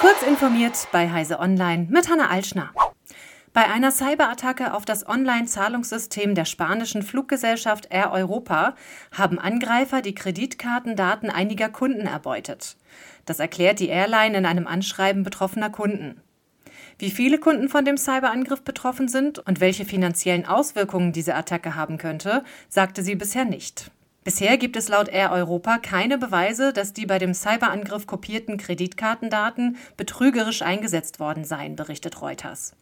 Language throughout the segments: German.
Kurz informiert bei Heise Online mit Hanna Alschner. Bei einer Cyberattacke auf das Online-Zahlungssystem der spanischen Fluggesellschaft Air Europa haben Angreifer die Kreditkartendaten einiger Kunden erbeutet. Das erklärt die Airline in einem Anschreiben betroffener Kunden. Wie viele Kunden von dem Cyberangriff betroffen sind und welche finanziellen Auswirkungen diese Attacke haben könnte, sagte sie bisher nicht. Bisher gibt es laut Air Europa keine Beweise, dass die bei dem Cyberangriff kopierten Kreditkartendaten betrügerisch eingesetzt worden seien, berichtet Reuters.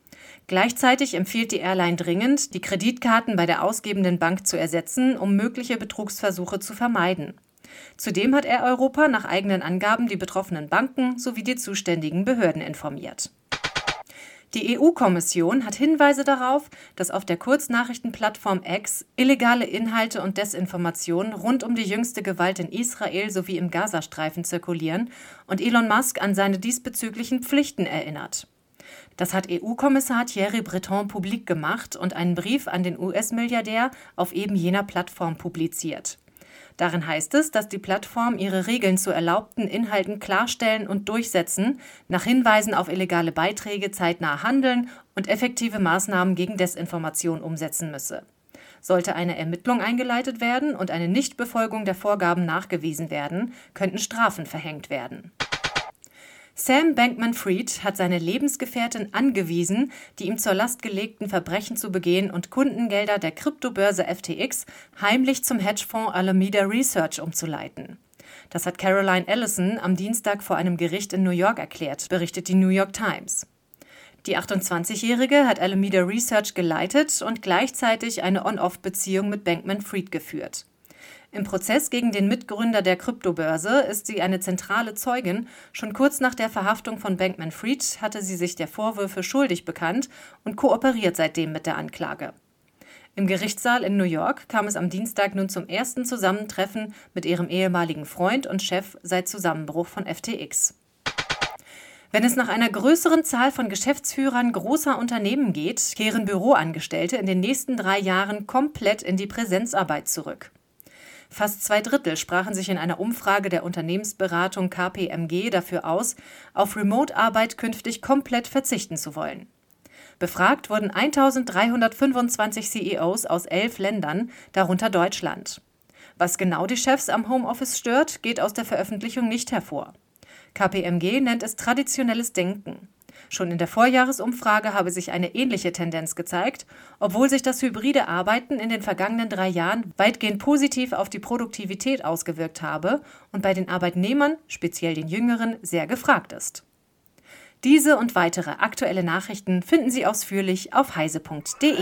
Gleichzeitig empfiehlt die Airline dringend, die Kreditkarten bei der ausgebenden Bank zu ersetzen, um mögliche Betrugsversuche zu vermeiden. Zudem hat Air Europa nach eigenen Angaben die betroffenen Banken sowie die zuständigen Behörden informiert. Die EU-Kommission hat Hinweise darauf, dass auf der Kurznachrichtenplattform X illegale Inhalte und Desinformationen rund um die jüngste Gewalt in Israel sowie im Gazastreifen zirkulieren und Elon Musk an seine diesbezüglichen Pflichten erinnert. Das hat EU-Kommissar Thierry Breton publik gemacht und einen Brief an den US-Milliardär auf eben jener Plattform publiziert. Darin heißt es, dass die Plattform ihre Regeln zu erlaubten Inhalten klarstellen und durchsetzen, nach Hinweisen auf illegale Beiträge zeitnah handeln und effektive Maßnahmen gegen Desinformation umsetzen müsse. Sollte eine Ermittlung eingeleitet werden und eine Nichtbefolgung der Vorgaben nachgewiesen werden, könnten Strafen verhängt werden. Sam Bankman-Fried hat seine Lebensgefährtin angewiesen, die ihm zur Last gelegten Verbrechen zu begehen und Kundengelder der Kryptobörse FTX heimlich zum Hedgefonds Alameda Research umzuleiten. Das hat Caroline Ellison am Dienstag vor einem Gericht in New York erklärt, berichtet die New York Times. Die 28-Jährige hat Alameda Research geleitet und gleichzeitig eine On-Off-Beziehung mit Bankman-Fried geführt. Im Prozess gegen den Mitgründer der Kryptobörse ist sie eine zentrale Zeugin. Schon kurz nach der Verhaftung von Bankman Fried hatte sie sich der Vorwürfe schuldig bekannt und kooperiert seitdem mit der Anklage. Im Gerichtssaal in New York kam es am Dienstag nun zum ersten Zusammentreffen mit ihrem ehemaligen Freund und Chef seit Zusammenbruch von FTX. Wenn es nach einer größeren Zahl von Geschäftsführern großer Unternehmen geht, kehren Büroangestellte in den nächsten drei Jahren komplett in die Präsenzarbeit zurück. Fast zwei Drittel sprachen sich in einer Umfrage der Unternehmensberatung KPMG dafür aus, auf Remote-Arbeit künftig komplett verzichten zu wollen. Befragt wurden 1325 CEOs aus elf Ländern, darunter Deutschland. Was genau die Chefs am Homeoffice stört, geht aus der Veröffentlichung nicht hervor. KPMG nennt es traditionelles Denken. Schon in der Vorjahresumfrage habe sich eine ähnliche Tendenz gezeigt, obwohl sich das hybride Arbeiten in den vergangenen drei Jahren weitgehend positiv auf die Produktivität ausgewirkt habe und bei den Arbeitnehmern, speziell den Jüngeren, sehr gefragt ist. Diese und weitere aktuelle Nachrichten finden Sie ausführlich auf heise.de.